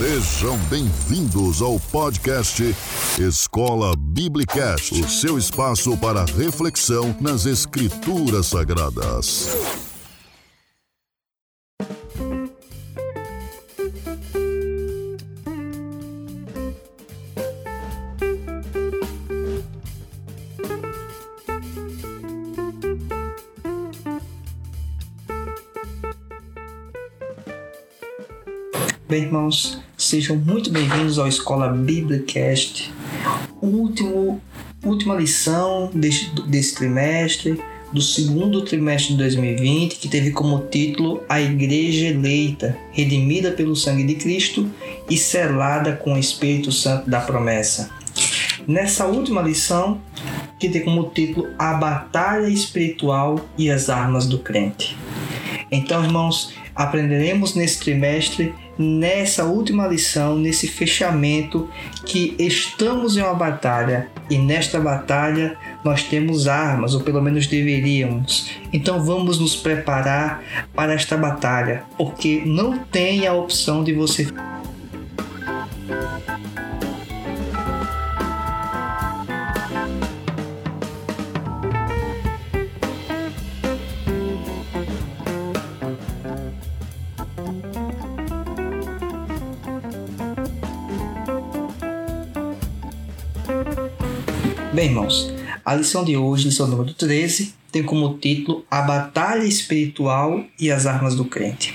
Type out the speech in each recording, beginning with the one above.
Sejam bem-vindos ao podcast Escola Biblicast, o seu espaço para reflexão nas Escrituras Sagradas. Bem, irmãos, sejam muito bem-vindos ao Escola Biblicast, último, última lição deste, desse trimestre, do segundo trimestre de 2020, que teve como título A Igreja Eleita, redimida pelo sangue de Cristo e selada com o Espírito Santo da promessa. Nessa última lição, que tem como título A Batalha Espiritual e as Armas do Crente. Então, irmãos, aprenderemos nesse trimestre nessa última lição, nesse fechamento, que estamos em uma batalha e nesta batalha nós temos armas, ou pelo menos deveríamos. Então vamos nos preparar para esta batalha, porque não tem a opção de você Bem, irmãos, a lição de hoje, lição número 13, tem como título A Batalha Espiritual e as Armas do Crente.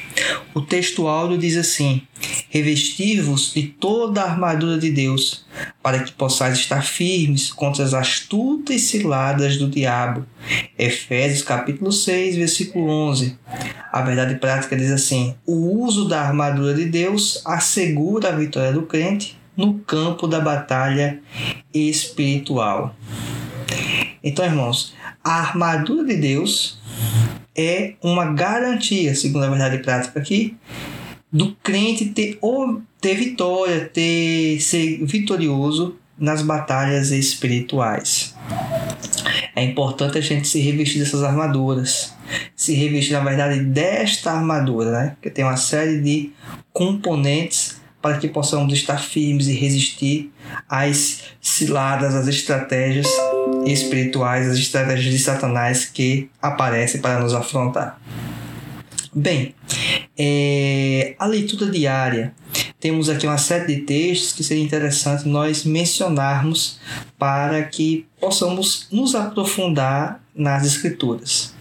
O texto áudio diz assim: Revestir-vos de toda a armadura de Deus, para que possais estar firmes contra as astutas ciladas do diabo. Efésios capítulo 6, versículo 11. A verdade prática diz assim: O uso da armadura de Deus assegura a vitória do crente no campo da batalha espiritual. Então, irmãos, a armadura de Deus é uma garantia, segundo a verdade prática aqui, do crente ter, ter vitória, ter ser vitorioso nas batalhas espirituais. É importante a gente se revestir dessas armaduras. Se revestir, na verdade, desta armadura, né? Que tem uma série de componentes para que possamos estar firmes e resistir às ciladas, às estratégias espirituais, às estratégias de Satanás que aparecem para nos afrontar. Bem, é, a leitura diária. Temos aqui uma série de textos que seria interessante nós mencionarmos para que possamos nos aprofundar nas Escrituras.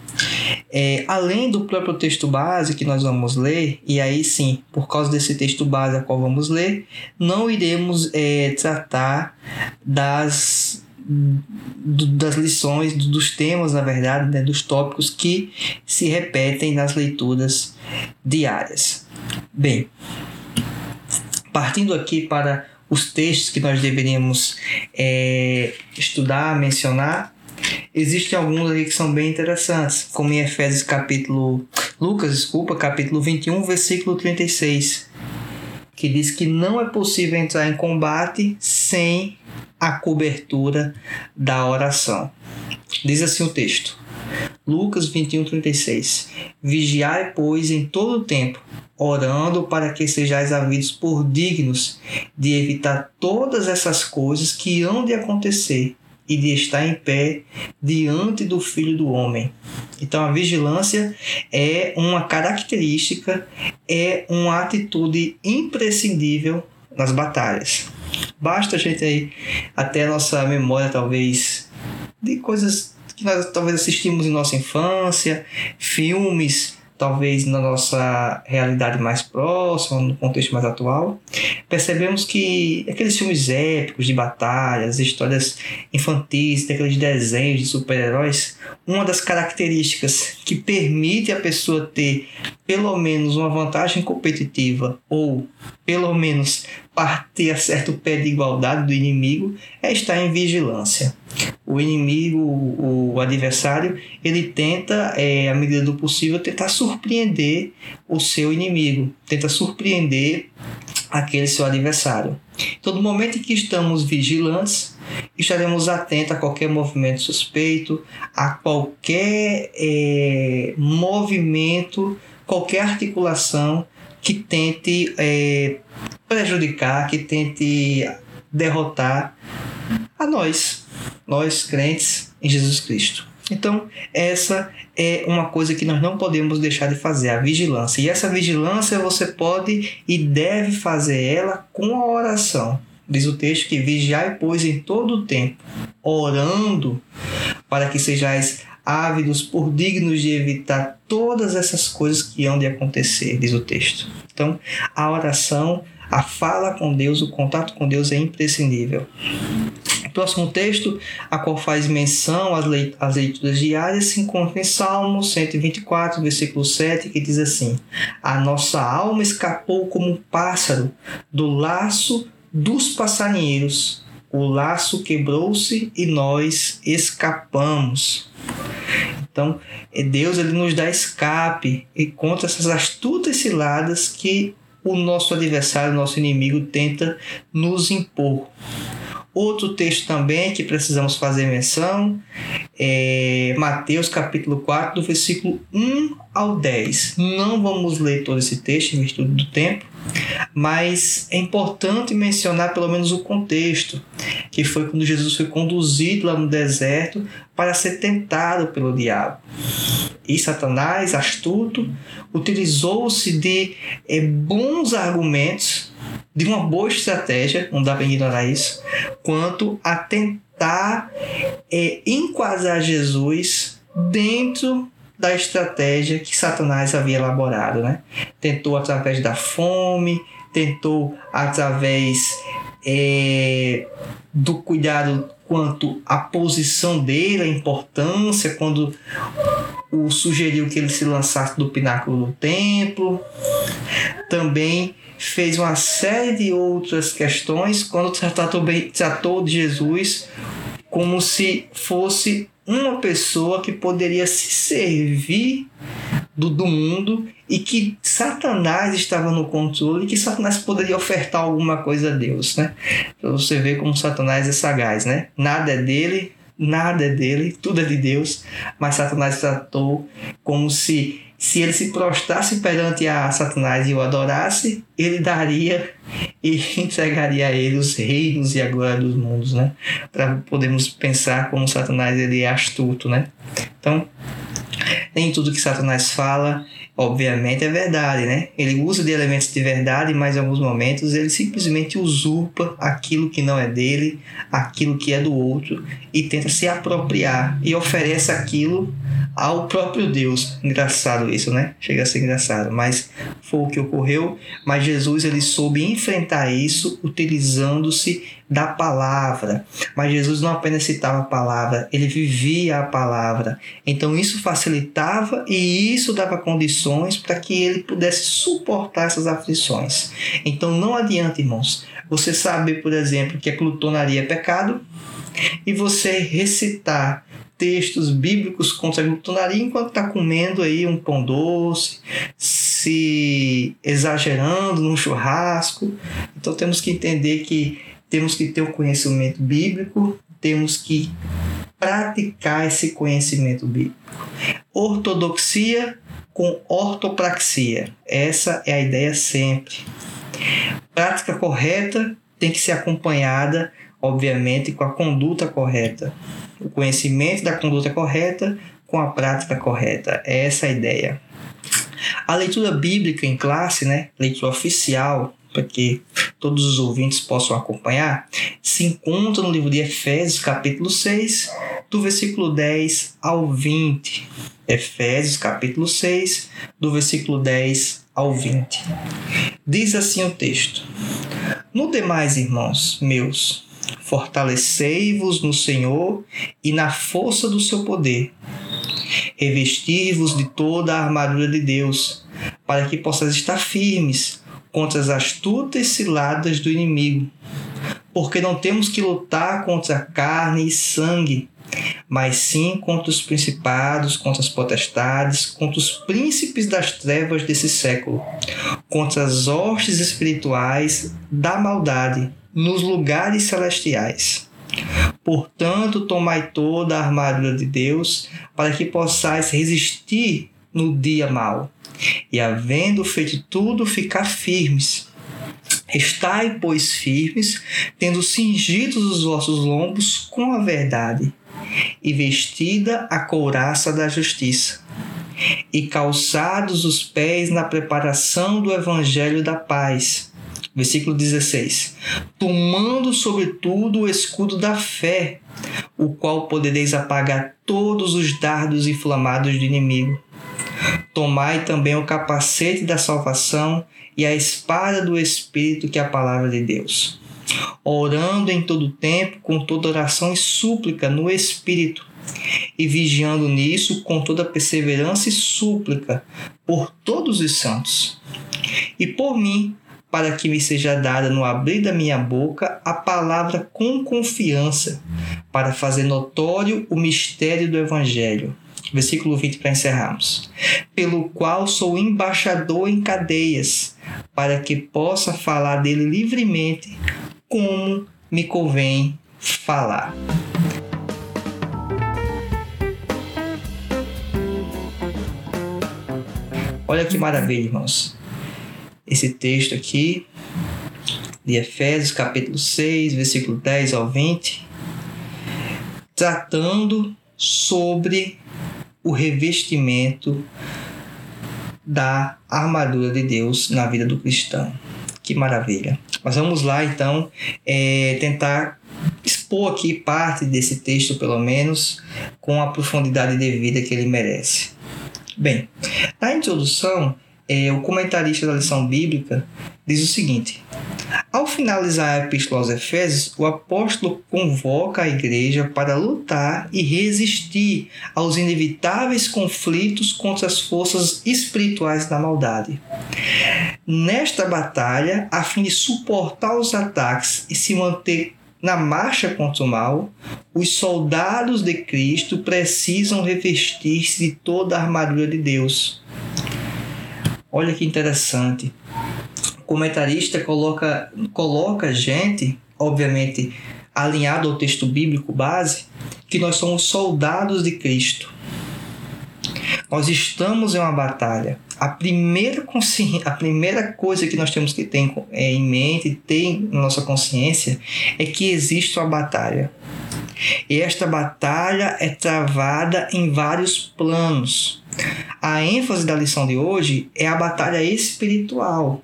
É, além do próprio texto base que nós vamos ler, e aí sim, por causa desse texto base a qual vamos ler, não iremos é, tratar das das lições, dos temas, na verdade, né, dos tópicos que se repetem nas leituras diárias. Bem, partindo aqui para os textos que nós deveríamos é, estudar, mencionar, Existem alguns aqui que são bem interessantes, como em Efésios capítulo Lucas, desculpa, capítulo 21, versículo 36, que diz que não é possível entrar em combate sem a cobertura da oração. Diz assim o texto. Lucas 21, 36. Vigiai, pois, em todo o tempo, orando para que sejais havidos por dignos de evitar todas essas coisas que hão de acontecer e de estar em pé diante do Filho do Homem. Então a vigilância é uma característica, é uma atitude imprescindível nas batalhas. Basta a gente aí até a nossa memória talvez de coisas que nós talvez assistimos em nossa infância, filmes talvez na nossa realidade mais próxima, no contexto mais atual, percebemos que aqueles filmes épicos de batalhas, histórias infantis, daqueles desenhos de super-heróis, uma das características que permite a pessoa ter pelo menos uma vantagem competitiva ou pelo menos partir a certo pé de igualdade do inimigo é estar em vigilância. O inimigo, o adversário, ele tenta, é, à medida do possível, tentar surpreender o seu inimigo, tenta surpreender aquele seu adversário. Então, no momento em que estamos vigilantes, estaremos atentos a qualquer movimento suspeito, a qualquer é, movimento, qualquer articulação que tente é, prejudicar, que tente derrotar a nós, nós crentes em Jesus Cristo. Então, essa é uma coisa que nós não podemos deixar de fazer, a vigilância. E essa vigilância você pode e deve fazer ela com a oração. Diz o texto que vigiai, pois, em todo o tempo, orando para que sejais ávidos por dignos de evitar todas essas coisas que hão de acontecer, diz o texto. Então, a oração, a fala com Deus, o contato com Deus é imprescindível. Próximo texto, a qual faz menção às leituras diárias, se encontra em Salmo 124, versículo 7, que diz assim: A nossa alma escapou como um pássaro do laço dos passarinheiros. O laço quebrou-se e nós escapamos. Então, é Deus ele nos dá escape e contra essas astutas ciladas que o nosso adversário, o nosso inimigo, tenta nos impor. Outro texto também que precisamos fazer menção é Mateus capítulo 4, do versículo 1 ao 10. Não vamos ler todo esse texto em virtude do tempo, mas é importante mencionar pelo menos o contexto, que foi quando Jesus foi conduzido lá no deserto para ser tentado pelo diabo. E Satanás, astuto, utilizou-se de é, bons argumentos de uma boa estratégia, não dá para ignorar isso, quanto a tentar é, enquadrar Jesus dentro da estratégia que Satanás havia elaborado. Né? Tentou através da fome, tentou através é, do cuidado quanto à posição dele, a importância, quando o sugeriu que ele se lançasse do pináculo do templo. Também fez uma série de outras questões quando tratou, bem, tratou de Jesus como se fosse uma pessoa que poderia se servir do, do mundo e que Satanás estava no controle e que Satanás poderia ofertar alguma coisa a Deus, né? Pra você ver como Satanás é sagaz, né? Nada é dele, nada é dele, tudo é de Deus, mas Satanás tratou como se se ele se prostrasse perante a Satanás e o adorasse, ele daria e entregaria a ele os reinos e a glória dos mundos, né? Para podermos pensar como Satanás ele é astuto, né? Então, nem tudo que Satanás fala, obviamente, é verdade, né? Ele usa de elementos de verdade, mas em alguns momentos ele simplesmente usurpa aquilo que não é dele, aquilo que é do outro e tenta se apropriar e oferece aquilo ao próprio Deus. Engraçado isso, né? Chega a ser engraçado, mas foi o que ocorreu. Mas Jesus ele soube enfrentar isso utilizando-se da palavra. Mas Jesus não apenas citava a palavra, ele vivia a palavra. Então isso facilitava e isso dava condições para que ele pudesse suportar essas aflições. Então não adianta, irmãos, você saber, por exemplo, que a glutonaria é pecado e você recitar textos bíblicos contra a glutonaria enquanto está comendo aí um pão doce, se exagerando num churrasco. Então temos que entender que temos que ter o conhecimento bíblico, temos que praticar esse conhecimento bíblico. Ortodoxia com ortopraxia. Essa é a ideia sempre. Prática correta tem que ser acompanhada, obviamente, com a conduta correta o conhecimento da conduta correta com a prática correta. É essa a ideia. A leitura bíblica em classe, né, leitura oficial, para que todos os ouvintes possam acompanhar, se encontra no livro de Efésios, capítulo 6, do versículo 10 ao 20. Efésios, capítulo 6, do versículo 10 ao 20. Diz assim o texto: No demais, irmãos meus, Fortalecei-vos no Senhor e na força do seu poder. Revestir-vos de toda a armadura de Deus, para que possais estar firmes contra as astutas ciladas do inimigo. Porque não temos que lutar contra carne e sangue, mas sim contra os principados, contra as potestades, contra os príncipes das trevas desse século, contra as hostes espirituais da maldade nos lugares celestiais. Portanto, tomai toda a armadura de Deus, para que possais resistir no dia mau, e havendo feito tudo, ficar firmes. Estai, pois, firmes, tendo cingidos os vossos lombos com a verdade, e vestida a couraça da justiça, e calçados os pés na preparação do evangelho da paz. Versículo 16: Tomando sobretudo o escudo da fé, o qual podereis apagar todos os dardos inflamados do inimigo. Tomai também o capacete da salvação e a espada do Espírito, que é a palavra de Deus. Orando em todo tempo, com toda oração e súplica no Espírito, e vigiando nisso com toda perseverança e súplica por todos os santos. E por mim, para que me seja dada no abrir da minha boca a palavra com confiança, para fazer notório o mistério do Evangelho. Versículo 20 para encerrarmos. Pelo qual sou embaixador em cadeias, para que possa falar dele livremente, como me convém falar. Olha que maravilha, irmãos esse texto aqui de Efésios, capítulo 6, versículo 10 ao 20, tratando sobre o revestimento da armadura de Deus na vida do cristão. Que maravilha! Mas vamos lá então é, tentar expor aqui parte desse texto, pelo menos, com a profundidade devida que ele merece. Bem, na introdução é, o comentarista da lição bíblica diz o seguinte: ao finalizar a Epístola aos Efésios, o apóstolo convoca a igreja para lutar e resistir aos inevitáveis conflitos contra as forças espirituais da maldade. Nesta batalha, a fim de suportar os ataques e se manter na marcha contra o mal, os soldados de Cristo precisam revestir-se de toda a armadura de Deus Olha que interessante. Comentarista coloca, coloca gente, obviamente alinhado ao texto bíblico base, que nós somos soldados de Cristo. Nós estamos em uma batalha. A primeira, consci... a primeira coisa que nós temos que ter em mente, ter na nossa consciência, é que existe uma batalha. E esta batalha é travada em vários planos. A ênfase da lição de hoje é a batalha espiritual.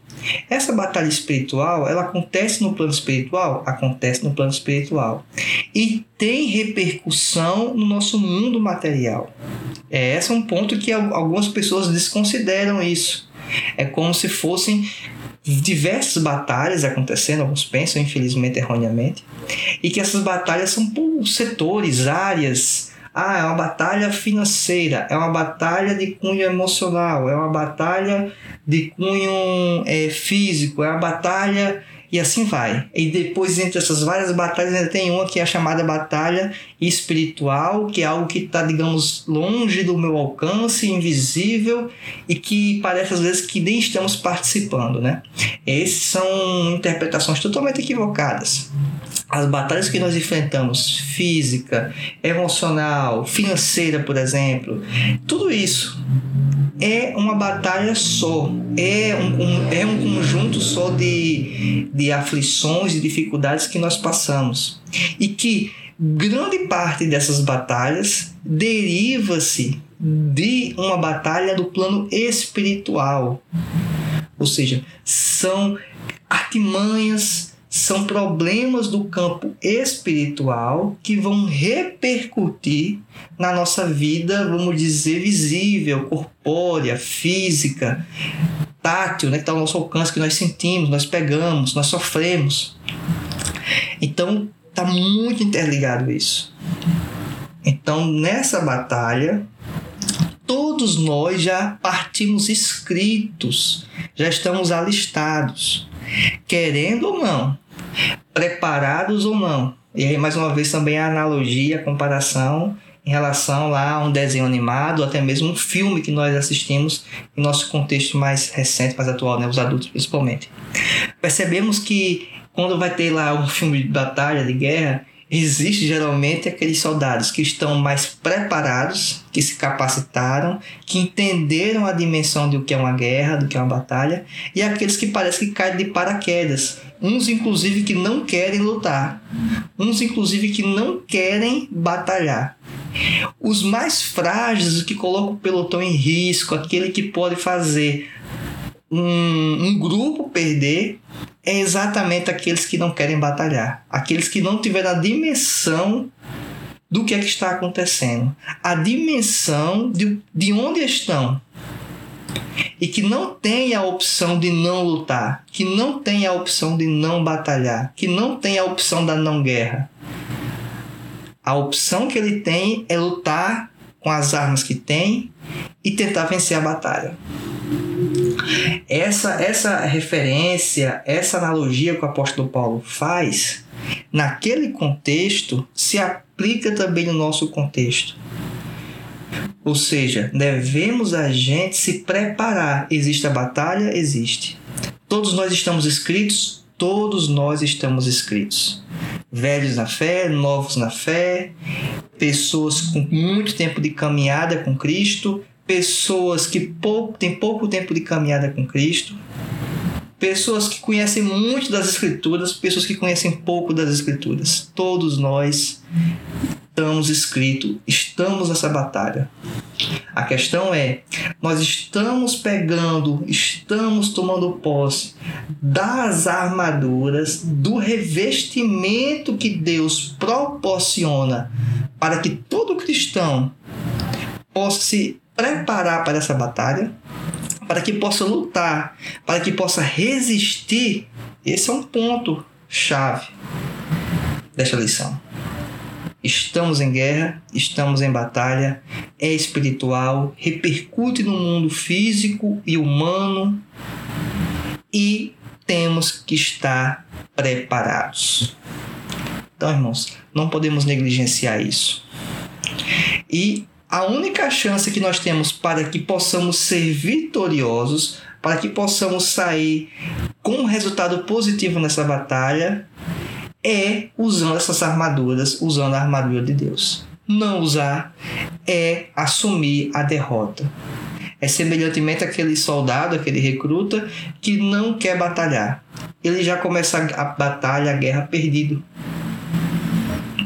Essa batalha espiritual, ela acontece no plano espiritual? Acontece no plano espiritual. E tem repercussão no nosso mundo material. É, esse é um ponto que algumas pessoas desconsideram isso. É como se fossem diversas batalhas acontecendo, alguns pensam, infelizmente, erroneamente, e que essas batalhas são por setores, áreas. Ah, é uma batalha financeira, é uma batalha de cunho emocional, é uma batalha de cunho é, físico, é uma batalha e assim vai. E depois, entre essas várias batalhas, ainda tem uma que é a chamada batalha espiritual, que é algo que está, digamos, longe do meu alcance, invisível e que parece às vezes que nem estamos participando, né? Essas são interpretações totalmente equivocadas as batalhas que nós enfrentamos, física, emocional, financeira, por exemplo, tudo isso é uma batalha só, é um, um, é um conjunto só de, de aflições e dificuldades que nós passamos. E que grande parte dessas batalhas deriva-se de uma batalha do plano espiritual. Ou seja, são artimanhas são problemas do campo espiritual que vão repercutir na nossa vida, vamos dizer, visível, corpórea, física, tátil, né, que está ao nosso alcance, que nós sentimos, nós pegamos, nós sofremos. Então, está muito interligado isso. Então, nessa batalha, todos nós já partimos inscritos, já estamos alistados, querendo ou não, preparados ou não. E aí, mais uma vez, também a analogia, a comparação em relação lá a um desenho animado, até mesmo um filme que nós assistimos em nosso contexto mais recente, mais atual, né? os adultos principalmente. Percebemos que quando vai ter lá um filme de batalha, de guerra, existe geralmente aqueles soldados que estão mais preparados, que se capacitaram, que entenderam a dimensão do que é uma guerra, do que é uma batalha, e aqueles que parecem que caem de paraquedas, uns inclusive que não querem lutar, uns inclusive que não querem batalhar. Os mais frágeis, os que colocam o pelotão em risco, aquele que pode fazer um, um grupo perder, é exatamente aqueles que não querem batalhar, aqueles que não tiveram a dimensão do que é que está acontecendo, a dimensão de, de onde estão e que não tem a opção de não lutar, que não tem a opção de não batalhar, que não tem a opção da não guerra. A opção que ele tem é lutar com as armas que tem e tentar vencer a batalha. Essa, essa referência, essa analogia que o apóstolo Paulo faz, naquele contexto, se aplica também no nosso contexto. Ou seja, devemos a gente se preparar. Existe a batalha? Existe. Todos nós estamos escritos? Todos nós estamos escritos. Velhos na fé, novos na fé, pessoas com muito tempo de caminhada com Cristo, pessoas que pouco, têm pouco tempo de caminhada com Cristo, pessoas que conhecem muito das Escrituras, pessoas que conhecem pouco das Escrituras. Todos nós estamos escritos, estamos nessa batalha. A questão é, nós estamos pegando, estamos tomando posse das armaduras, do revestimento que Deus proporciona para que todo cristão possa se preparar para essa batalha, para que possa lutar, para que possa resistir. Esse é um ponto chave desta lição. Estamos em guerra, estamos em batalha, é espiritual, repercute no mundo físico e humano e temos que estar preparados. Então, irmãos, não podemos negligenciar isso. E a única chance que nós temos para que possamos ser vitoriosos, para que possamos sair com um resultado positivo nessa batalha, é usando essas armaduras, usando a armadura de Deus. Não usar é assumir a derrota. É semelhantemente aquele soldado, aquele recruta que não quer batalhar. Ele já começa a batalha, a guerra perdido.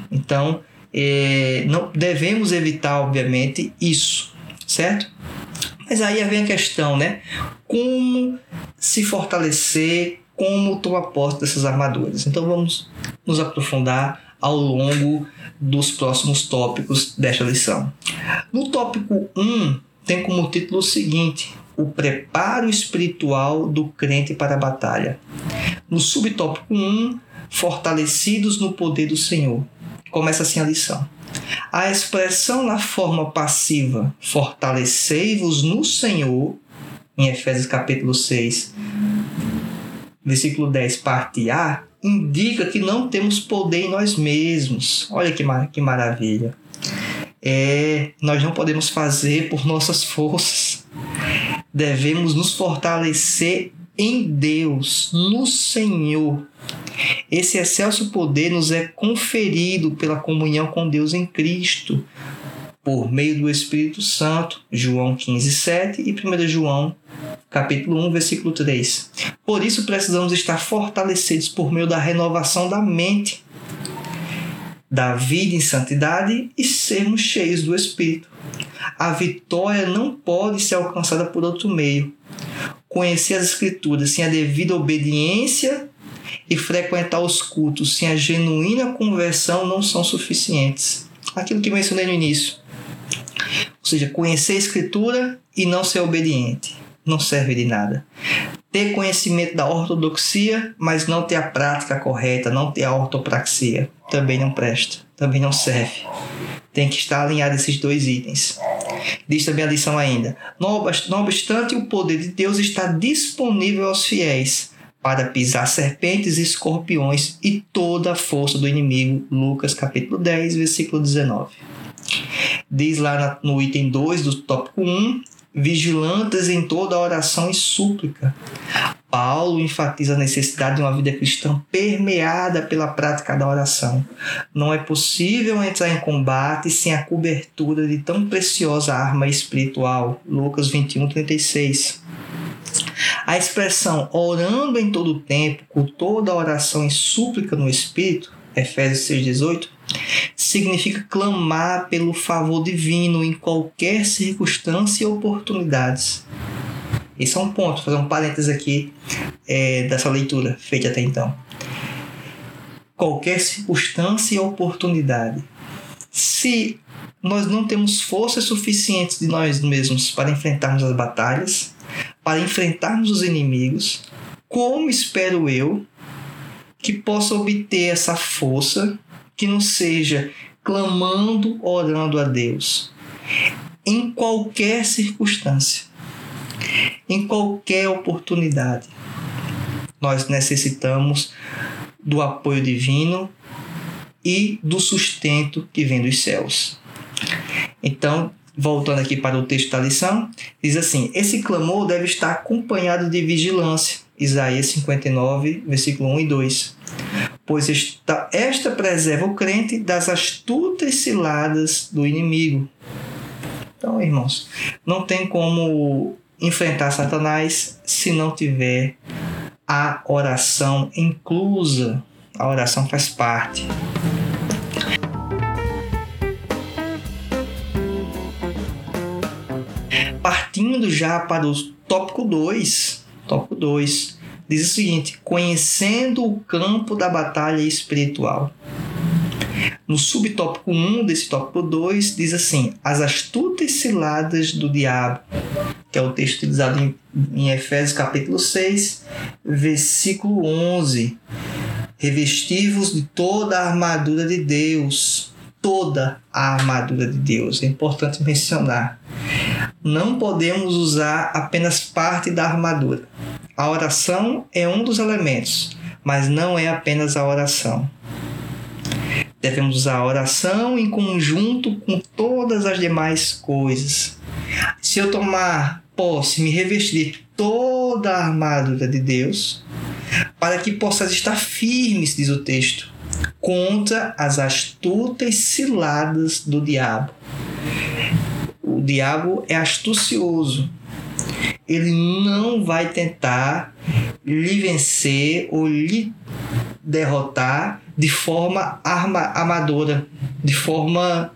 Então, é, não devemos evitar, obviamente, isso, certo? Mas aí vem a questão, né? Como se fortalecer, como tomar posse dessas armaduras. Então vamos nos aprofundar ao longo dos próximos tópicos desta lição. No tópico 1, tem como título o seguinte: O preparo espiritual do crente para a batalha. No subtópico 1, fortalecidos no poder do Senhor. Começa assim a lição. A expressão na forma passiva, fortalecei-vos no Senhor, em Efésios capítulo 6, versículo 10, parte A, indica que não temos poder em nós mesmos. Olha que, mar que maravilha. É, nós não podemos fazer por nossas forças. Devemos nos fortalecer em Deus, no Senhor. Esse excelso poder nos é conferido pela comunhão com Deus em Cristo, por meio do Espírito Santo, João 15, 7 e 1 João capítulo 1, versículo 3. Por isso precisamos estar fortalecidos por meio da renovação da mente, da vida em santidade e sermos cheios do Espírito. A vitória não pode ser alcançada por outro meio. Conhecer as Escrituras sem a devida obediência e frequentar os cultos sem a genuína conversão não são suficientes. Aquilo que mencionei no início. Ou seja, conhecer a Escritura e não ser obediente não serve de nada. Ter conhecimento da ortodoxia, mas não ter a prática correta, não ter a ortopraxia, também não presta, também não serve. Tem que estar alinhado esses dois itens. Diz também a lição ainda: não obstante, o poder de Deus está disponível aos fiéis para pisar serpentes e escorpiões e toda a força do inimigo. Lucas capítulo 10, versículo 19. Diz lá no item 2 do tópico 1, vigilantes em toda oração e súplica. Paulo enfatiza a necessidade de uma vida cristã permeada pela prática da oração. Não é possível entrar em combate sem a cobertura de tão preciosa arma espiritual. Lucas 21, 36. A expressão orando em todo o tempo, com toda oração e súplica no Espírito, Efésios 6,18, significa clamar pelo favor divino em qualquer circunstância e oportunidades. Esse é um ponto, fazer um parênteses aqui é, dessa leitura feita até então. Qualquer circunstância e oportunidade. Se nós não temos forças suficientes de nós mesmos para enfrentarmos as batalhas, para enfrentarmos os inimigos, como espero eu que possa obter essa força que não seja clamando, orando a Deus, em qualquer circunstância, em qualquer oportunidade. Nós necessitamos do apoio divino e do sustento que vem dos céus. Então, voltando aqui para o texto da lição, diz assim: esse clamor deve estar acompanhado de vigilância. Isaías 59, versículo 1 e 2. Pois esta, esta preserva o crente das astutas ciladas do inimigo. Então, irmãos, não tem como enfrentar Satanás se não tiver a oração inclusa. A oração faz parte. Partindo já para o tópico 2, tópico 2, diz o seguinte: conhecendo o campo da batalha espiritual. No subtópico 1 desse tópico 2 diz assim: as astutas ciladas do diabo, que é o texto utilizado em, em Efésios capítulo 6, versículo 11. Revestivos de toda a armadura de Deus, toda a armadura de Deus. É importante mencionar. Não podemos usar apenas parte da armadura. A oração é um dos elementos, mas não é apenas a oração. Devemos usar a oração em conjunto com todas as demais coisas. Se eu tomar posse, me revestir de toda a armadura de Deus, para que possas estar firmes, diz o texto, contra as astutas ciladas do diabo. O diabo é astucioso. Ele não vai tentar lhe vencer ou lhe derrotar de forma arma, amadora, de forma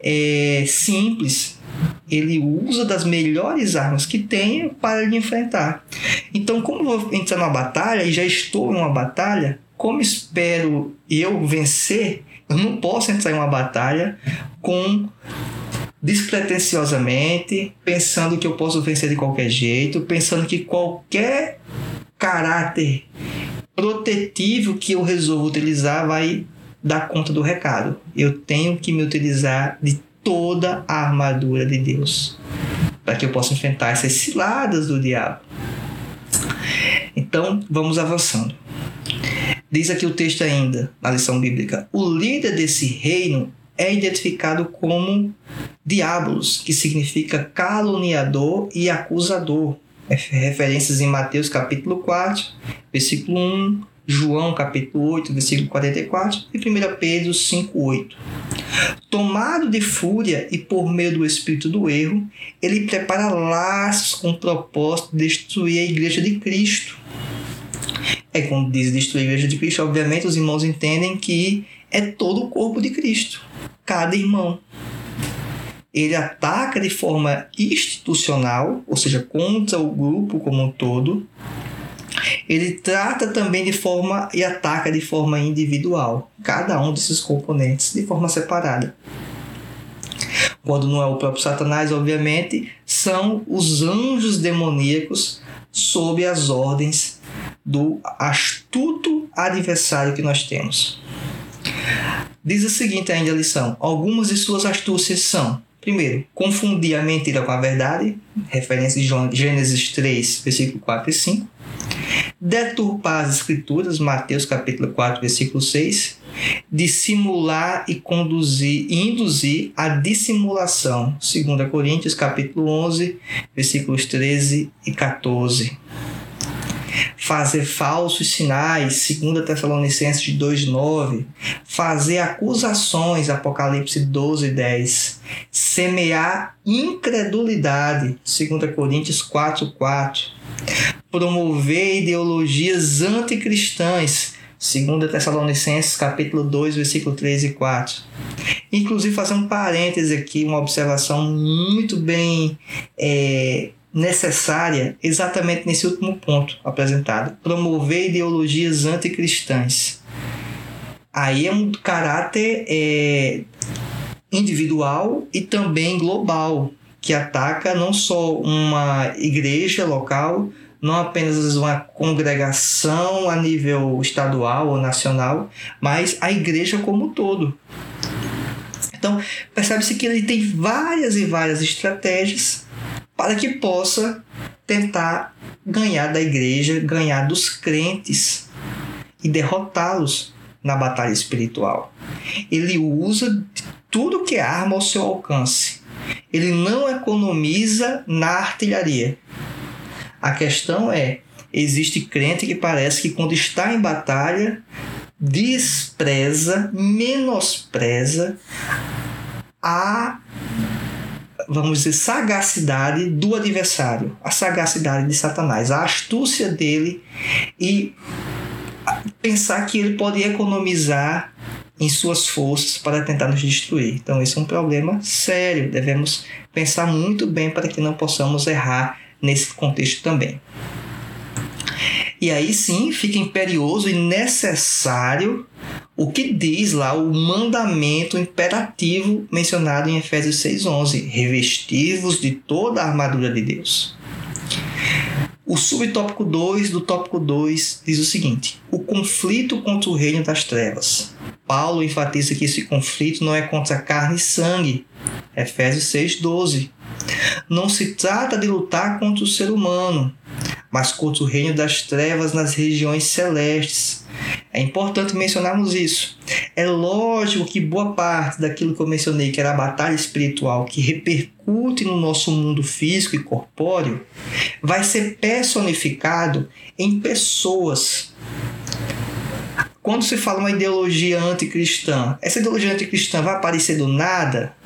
é, simples. Ele usa das melhores armas que tem para lhe enfrentar. Então, como vou entrar numa batalha e já estou em uma batalha, como espero eu vencer, eu não posso entrar em uma batalha com despretensiosamente, pensando que eu posso vencer de qualquer jeito, pensando que qualquer caráter protetivo que eu resolvo utilizar vai dar conta do recado. Eu tenho que me utilizar de toda a armadura de Deus para que eu possa enfrentar essas ciladas do diabo. Então, vamos avançando. Diz aqui o texto ainda, na lição bíblica: o líder desse reino é identificado como diabos, que significa caluniador e acusador. É referências em Mateus capítulo 4, versículo 1, João capítulo 8, versículo 44 e 1 Pedro 5, 8. Tomado de fúria e por meio do espírito do erro, ele prepara laços com o propósito de destruir a igreja de Cristo. É quando diz destruir a igreja de Cristo, obviamente os irmãos entendem que é todo o corpo de Cristo, cada irmão ele ataca de forma institucional, ou seja, contra o grupo como um todo. Ele trata também de forma e ataca de forma individual, cada um desses componentes de forma separada. Quando não é o próprio Satanás, obviamente, são os anjos demoníacos sob as ordens do astuto adversário que nós temos. Diz o seguinte ainda a lição: algumas de suas astúcias são Primeiro, confundir a mentira com a verdade, referência de Gênesis 3, versículo 4 e 5. Deturpar as escrituras, Mateus capítulo 4, versículo 6. Dissimular e conduzir e induzir a dissimulação, 2 Coríntios capítulo 11, versículos 13 e 14. Fazer falsos sinais, 2 Tessalonicenses 2,9, fazer acusações, Apocalipse 12, 10, semear incredulidade, 2 Coríntios 4, 4, promover ideologias anticristãs, 2 Tessalonicenses capítulo 2, versículo 3 e 4. Inclusive fazer um parêntese aqui, uma observação muito bem é, necessária exatamente nesse último ponto apresentado: promover ideologias anticristãs. Aí é um caráter é, individual e também global, que ataca não só uma igreja local, não apenas uma congregação a nível estadual ou nacional, mas a igreja como um todo. Então, percebe-se que ele tem várias e várias estratégias para que possa tentar ganhar da igreja, ganhar dos crentes e derrotá-los na batalha espiritual. Ele usa tudo que é arma ao seu alcance. Ele não economiza na artilharia. A questão é: existe crente que parece que quando está em batalha despreza, menospreza a vamos dizer, sagacidade do adversário, a sagacidade de Satanás, a astúcia dele e pensar que ele pode economizar em suas forças para tentar nos destruir. Então, isso é um problema sério. Devemos pensar muito bem para que não possamos errar nesse contexto também. E aí sim fica imperioso e necessário o que diz lá o mandamento imperativo mencionado em Efésios 6:11, revestivos de toda a armadura de Deus. O subtópico 2 do tópico 2 diz o seguinte: o conflito contra o reino das trevas. Paulo enfatiza que esse conflito não é contra carne e sangue. Efésios 6:12. Não se trata de lutar contra o ser humano, mas contra o reino das trevas nas regiões celestes é importante mencionarmos isso. É lógico que boa parte daquilo que eu mencionei, que era a batalha espiritual, que repercute no nosso mundo físico e corpóreo, vai ser personificado em pessoas. Quando se fala uma ideologia anticristã, essa ideologia anticristã vai aparecer do nada?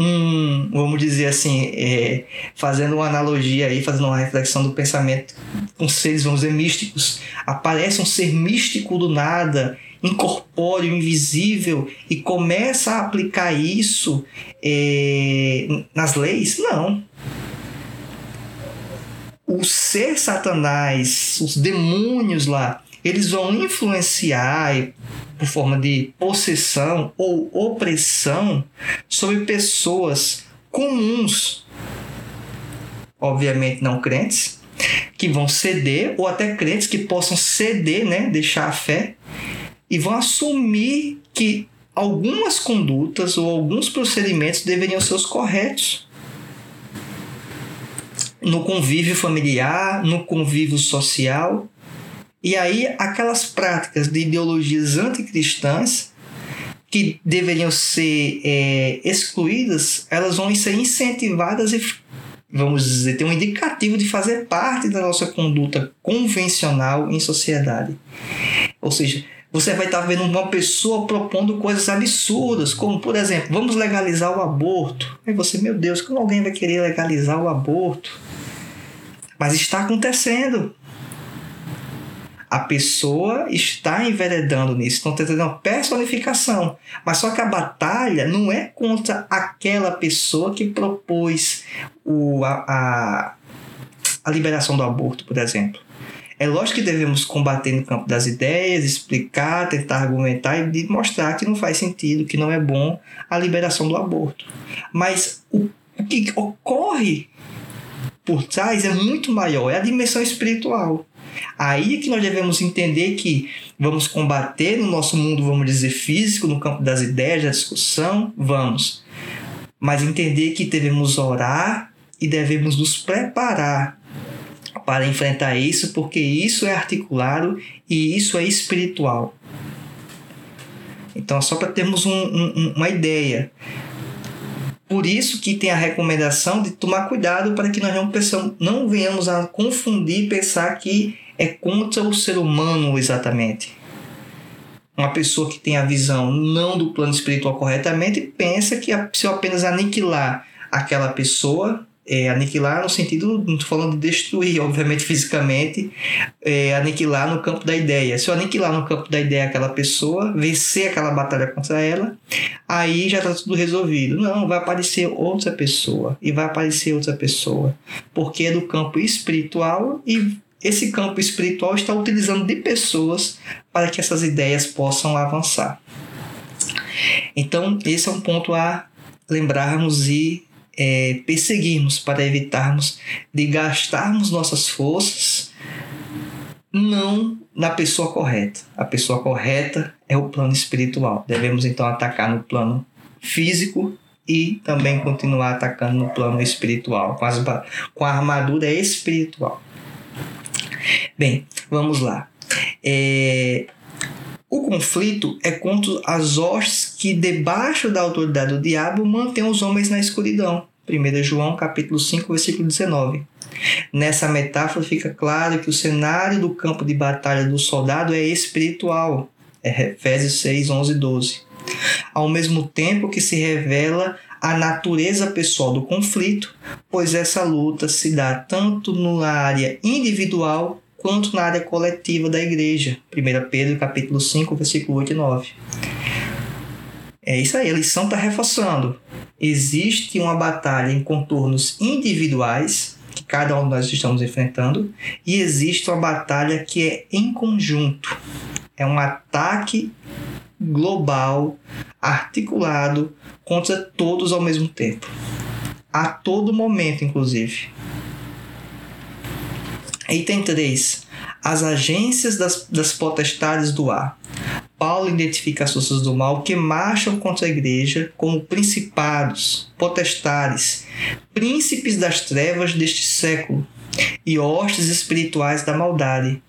Um, vamos dizer assim, é, fazendo uma analogia aí, fazendo uma reflexão do pensamento com seres, vamos dizer, místicos. Aparece um ser místico do nada, incorpóreo, invisível, e começa a aplicar isso é, nas leis? Não. O ser Satanás, os demônios lá, eles vão influenciar por forma de possessão ou opressão sobre pessoas comuns, obviamente não crentes, que vão ceder, ou até crentes que possam ceder, né, deixar a fé, e vão assumir que algumas condutas ou alguns procedimentos deveriam ser os corretos. No convívio familiar, no convívio social, e aí, aquelas práticas de ideologias anticristãs que deveriam ser é, excluídas, elas vão ser incentivadas e, vamos dizer, ter um indicativo de fazer parte da nossa conduta convencional em sociedade. Ou seja, você vai estar vendo uma pessoa propondo coisas absurdas, como, por exemplo, vamos legalizar o aborto. Aí você, meu Deus, como alguém vai querer legalizar o aborto? Mas está acontecendo a pessoa está enveredando nisso, estão tentando uma personificação. Mas só que a batalha não é contra aquela pessoa que propôs o, a, a, a liberação do aborto, por exemplo. É lógico que devemos combater no campo das ideias, explicar, tentar argumentar e mostrar que não faz sentido, que não é bom a liberação do aborto. Mas o, o que ocorre por trás é muito maior, é a dimensão espiritual. Aí é que nós devemos entender que vamos combater no nosso mundo, vamos dizer, físico, no campo das ideias, da discussão, vamos. Mas entender que devemos orar e devemos nos preparar para enfrentar isso, porque isso é articulado e isso é espiritual. Então, só para termos um, um, uma ideia, Por isso que tem a recomendação de tomar cuidado para que nós não, pensamos, não venhamos a confundir e pensar que é contra o ser humano exatamente. Uma pessoa que tem a visão não do plano espiritual corretamente pensa que se eu apenas aniquilar aquela pessoa, é, aniquilar no sentido, não estou falando de destruir, obviamente, fisicamente, é, aniquilar no campo da ideia. Se eu aniquilar no campo da ideia aquela pessoa, vencer aquela batalha contra ela, aí já está tudo resolvido. Não, vai aparecer outra pessoa, e vai aparecer outra pessoa, porque é do campo espiritual e esse campo espiritual está utilizando de pessoas para que essas ideias possam avançar. Então, esse é um ponto a lembrarmos e é, perseguirmos para evitarmos de gastarmos nossas forças não na pessoa correta. A pessoa correta é o plano espiritual. Devemos então atacar no plano físico e também continuar atacando no plano espiritual, com, as, com a armadura espiritual. Bem, vamos lá. É, o conflito é contra as hostes que, debaixo da autoridade do diabo, mantêm os homens na escuridão. 1 João capítulo 5, versículo 19. Nessa metáfora fica claro que o cenário do campo de batalha do soldado é espiritual. É Efésios 6, 11 e 12. Ao mesmo tempo que se revela a natureza pessoal do conflito, pois essa luta se dá tanto na área individual quanto na área coletiva da igreja. 1 Pedro capítulo 5, versículo 8 e 9. É isso aí, a lição está reforçando existe uma batalha em contornos individuais, que cada um de nós estamos enfrentando, e existe uma batalha que é em conjunto. É um ataque global, articulado contra todos ao mesmo tempo. A todo momento, inclusive. Item 3. As agências das, das potestades do ar. Paulo identifica as forças do mal que marcham contra a igreja como principados, potestades, príncipes das trevas deste século e hostes espirituais da maldade.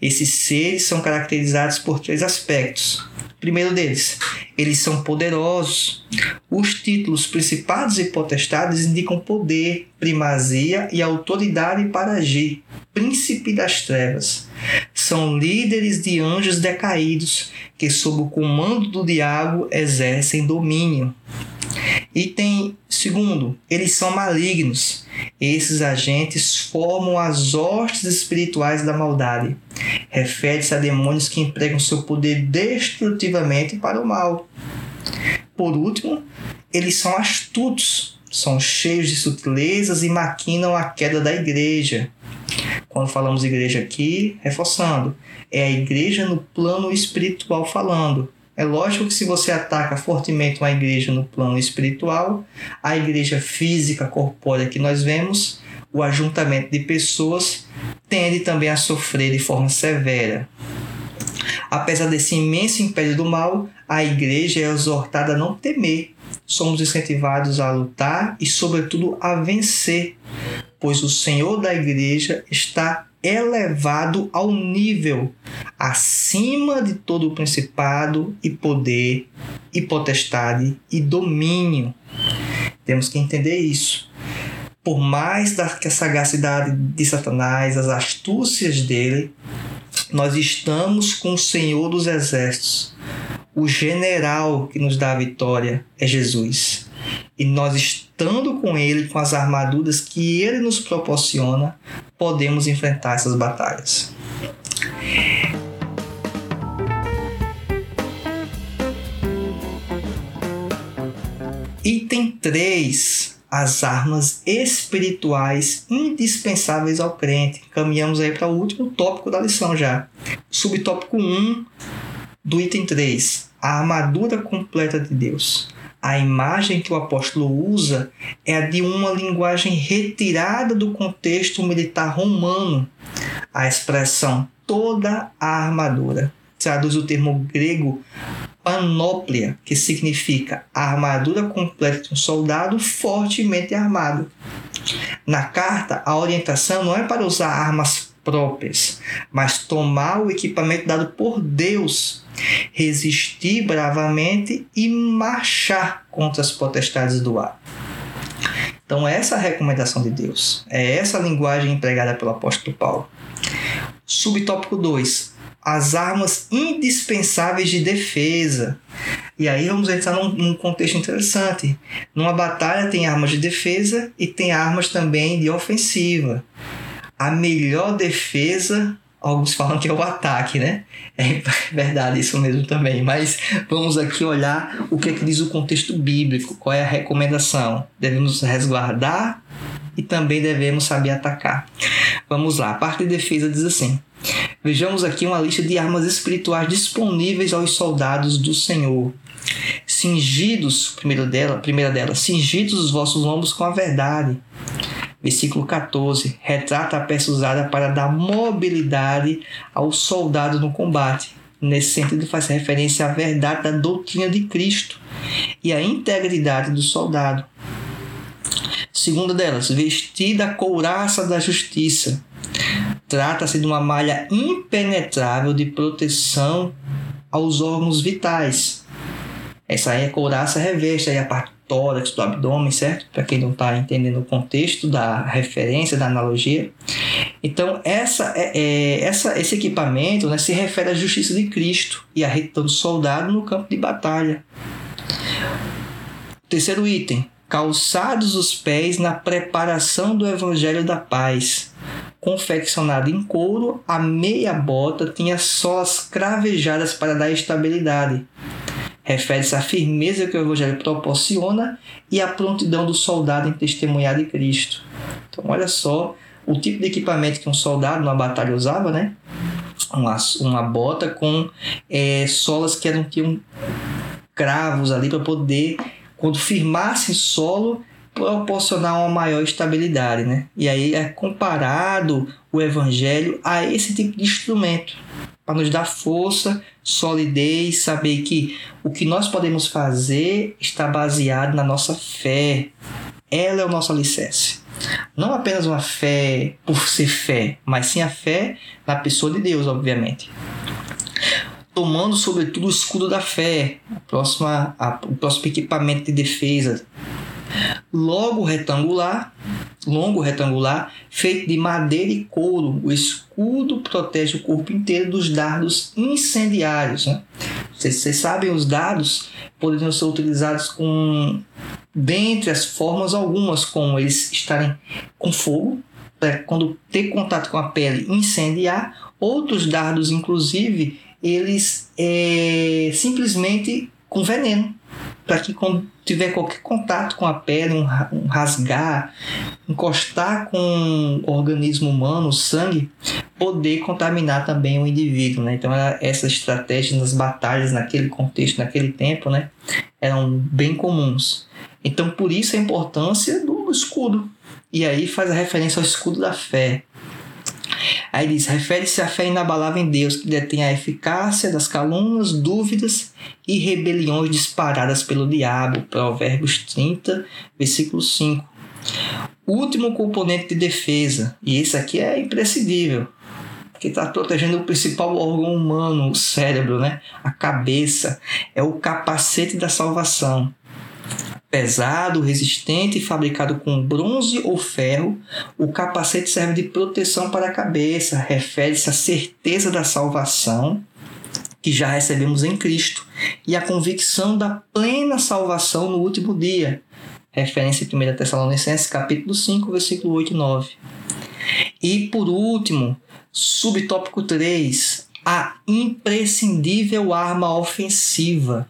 Esses seres são caracterizados por três aspectos. Primeiro deles, eles são poderosos. Os títulos principados e potestades indicam poder, primazia e autoridade para agir. Príncipe das trevas. São líderes de anjos decaídos que, sob o comando do diabo, exercem domínio. Item segundo, eles são malignos. Esses agentes formam as hostes espirituais da maldade. Refere-se a demônios que empregam seu poder destrutivamente para o mal. Por último, eles são astutos, são cheios de sutilezas e maquinam a queda da igreja. Quando falamos igreja aqui, reforçando, é a igreja no plano espiritual falando. É lógico que se você ataca fortemente uma igreja no plano espiritual, a igreja física, corpórea que nós vemos, o ajuntamento de pessoas tende também a sofrer de forma severa. Apesar desse imenso império do mal, a igreja é exortada a não temer. Somos incentivados a lutar e, sobretudo, a vencer, pois o Senhor da igreja está elevado ao nível acima de todo o principado e poder e potestade e domínio. Temos que entender isso. Por mais da, que a sagacidade de Satanás, as astúcias dele, nós estamos com o Senhor dos Exércitos. O general que nos dá a vitória é Jesus. E nós estando com Ele, com as armaduras que Ele nos proporciona, podemos enfrentar essas batalhas. Item 3. As armas espirituais indispensáveis ao crente. Caminhamos aí para o último tópico da lição já. Subtópico 1 do item 3. A armadura completa de Deus a imagem que o apóstolo usa é a de uma linguagem retirada do contexto militar romano. A expressão toda a armadura traduz o termo grego panóplia, que significa a armadura completa de um soldado fortemente armado. Na carta, a orientação não é para usar armas próprias, mas tomar o equipamento dado por Deus resistir bravamente e marchar contra as potestades do ar. Então, essa é a recomendação de Deus. É essa a linguagem empregada pelo apóstolo Paulo. Subtópico 2. As armas indispensáveis de defesa. E aí vamos entrar num, num, contexto interessante. Numa batalha tem armas de defesa e tem armas também de ofensiva. A melhor defesa alguns falam que é o ataque, né? É verdade isso mesmo também, mas vamos aqui olhar o que, é que diz o contexto bíblico, qual é a recomendação. Devemos resguardar e também devemos saber atacar. Vamos lá, a parte de defesa diz assim: Vejamos aqui uma lista de armas espirituais disponíveis aos soldados do Senhor. Cingidos, primeiro dela, primeira delas, cingidos os vossos lombos com a verdade Versículo 14 retrata a peça usada para dar mobilidade ao soldado no combate. Nesse sentido, faz referência à verdade da doutrina de Cristo e à integridade do soldado. Segunda delas, vestida a couraça da justiça. Trata-se de uma malha impenetrável de proteção aos órgãos vitais. Essa aí é a couraça reveste aí a parte tórax, do abdômen, certo? Para quem não está entendendo o contexto da referência, da analogia. Então, essa, é, é, essa, esse equipamento né, se refere à justiça de Cristo e à retidão do soldado no campo de batalha. Terceiro item: calçados os pés na preparação do evangelho da paz. Confeccionado em couro, a meia bota tinha solas cravejadas para dar estabilidade refere-se à firmeza que o Evangelho proporciona e à prontidão do soldado em testemunhar de Cristo. Então, olha só o tipo de equipamento que um soldado numa batalha usava, né? Uma, uma bota com é, solas que eram, tinham cravos ali para poder, quando firmasse solo, proporcionar uma maior estabilidade, né? E aí é comparado o evangelho a esse tipo de instrumento para nos dar força, solidez, saber que o que nós podemos fazer está baseado na nossa fé. Ela é o nosso alicerce. Não apenas uma fé por ser fé, mas sim a fé na pessoa de Deus, obviamente. Tomando, sobretudo, o escudo da fé, a próxima, a, o próximo equipamento de defesa. Logo retangular, longo retangular, feito de madeira e couro. O escudo protege o corpo inteiro dos dardos incendiários. Né? Vocês, sabem, os dardos poderiam ser utilizados com, dentre as formas algumas, como eles estarem com fogo, para quando ter contato com a pele incendiar. Outros dardos, inclusive, eles é, simplesmente com veneno para que quando tiver qualquer contato com a pele, um, rasgar, encostar com o organismo humano, o sangue, poder contaminar também o indivíduo, né? Então essas estratégias nas batalhas naquele contexto, naquele tempo, né, eram bem comuns. Então por isso a importância do escudo. E aí faz a referência ao escudo da fé. Aí diz: refere-se à fé inabalável em Deus, que detém a eficácia das calúnias, dúvidas e rebeliões disparadas pelo diabo. Provérbios 30, versículo 5. Último componente de defesa, e esse aqui é imprescindível, que está protegendo o principal órgão humano, o cérebro, né? a cabeça, é o capacete da salvação pesado, resistente, fabricado com bronze ou ferro. O capacete serve de proteção para a cabeça, refere-se à certeza da salvação que já recebemos em Cristo e a convicção da plena salvação no último dia. Referência em 1 Tessalonicenses, capítulo 5, versículo 8 e 9. E por último, subtópico 3, a imprescindível arma ofensiva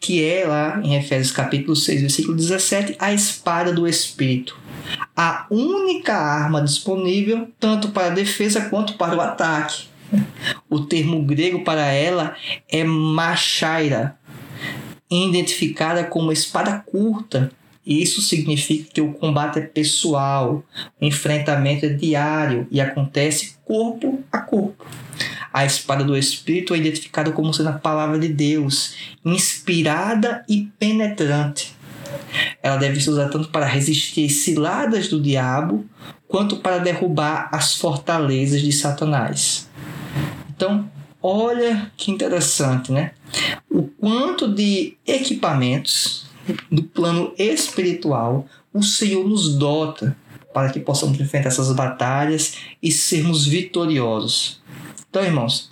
que é lá em Efésios capítulo 6, versículo 17, a espada do Espírito. A única arma disponível tanto para a defesa quanto para o ataque. O termo grego para ela é machaira, identificada como espada curta. Isso significa que o combate é pessoal, o enfrentamento é diário e acontece corpo a corpo. A espada do Espírito é identificada como sendo a palavra de Deus, inspirada e penetrante. Ela deve ser usada tanto para resistir ciladas do diabo, quanto para derrubar as fortalezas de Satanás. Então, olha que interessante, né? O quanto de equipamentos do plano espiritual o Senhor nos dota para que possamos enfrentar essas batalhas e sermos vitoriosos. Então, irmãos,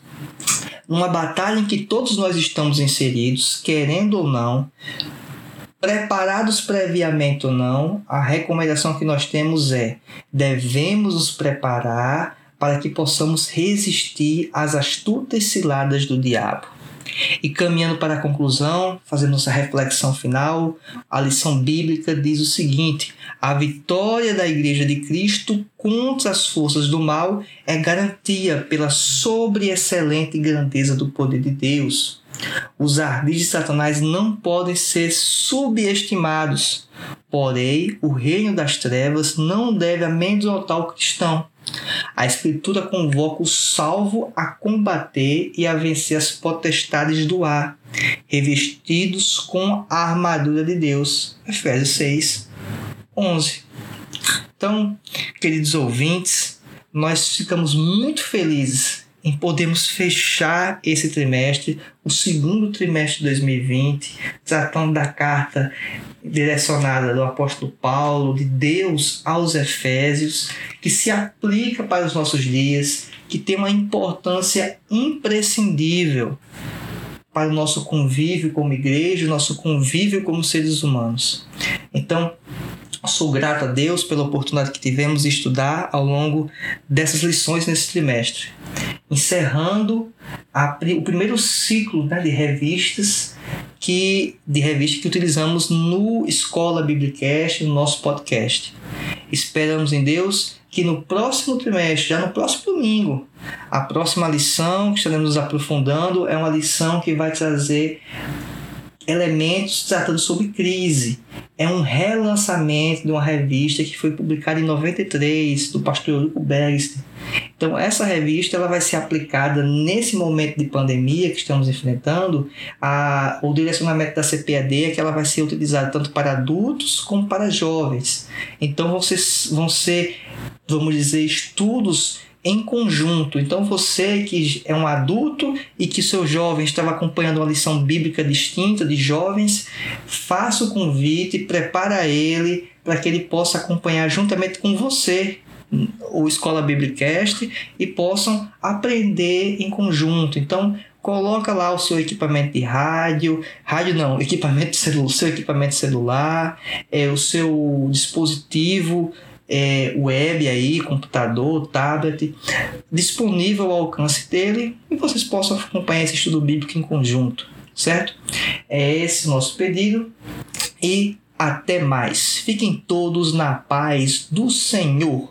numa batalha em que todos nós estamos inseridos, querendo ou não, preparados previamente ou não, a recomendação que nós temos é: devemos nos preparar para que possamos resistir às astutas ciladas do diabo. E caminhando para a conclusão, fazendo nossa reflexão final, a lição bíblica diz o seguinte: a vitória da Igreja de Cristo contra as forças do mal é garantia pela sobre-excelente grandeza do poder de Deus. Os ardis de Satanás não podem ser subestimados, porém, o reino das trevas não deve amedrontar o cristão a Escritura convoca o salvo a combater e a vencer as potestades do ar, revestidos com a armadura de Deus. Efésios 6, 11. Então, queridos ouvintes, nós ficamos muito felizes em podermos fechar esse trimestre, o segundo trimestre de 2020, tratando da carta direcionada do apóstolo Paulo, de Deus aos Efésios, que se aplica para os nossos dias, que tem uma importância imprescindível para o nosso convívio como igreja, o nosso convívio como seres humanos. Então, sou grato a Deus pela oportunidade que tivemos de estudar ao longo dessas lições nesse trimestre encerrando a, o primeiro ciclo né, de revistas que de revista que utilizamos no Escola Biblicast, no nosso podcast. Esperamos em Deus que no próximo trimestre, já no próximo domingo, a próxima lição que estaremos nos aprofundando é uma lição que vai trazer elementos tratando sobre crise. É um relançamento de uma revista que foi publicada em 93 do pastor Eurico Bergster então essa revista ela vai ser aplicada nesse momento de pandemia que estamos enfrentando. A, o direcionamento da CPAD é que ela vai ser utilizada tanto para adultos como para jovens. Então vão ser, vão ser vamos dizer, estudos em conjunto. Então você que é um adulto e que seu jovem estava acompanhando uma lição bíblica distinta de jovens, faça o convite, prepara ele para que ele possa acompanhar juntamente com você o Escola Biblicast e possam aprender em conjunto. Então, coloca lá o seu equipamento de rádio, rádio não, equipamento celular, seu equipamento celular, é, o seu dispositivo é, web aí, computador, tablet, disponível ao alcance dele e vocês possam acompanhar esse estudo bíblico em conjunto, certo? É esse o nosso pedido e até mais. Fiquem todos na paz do Senhor.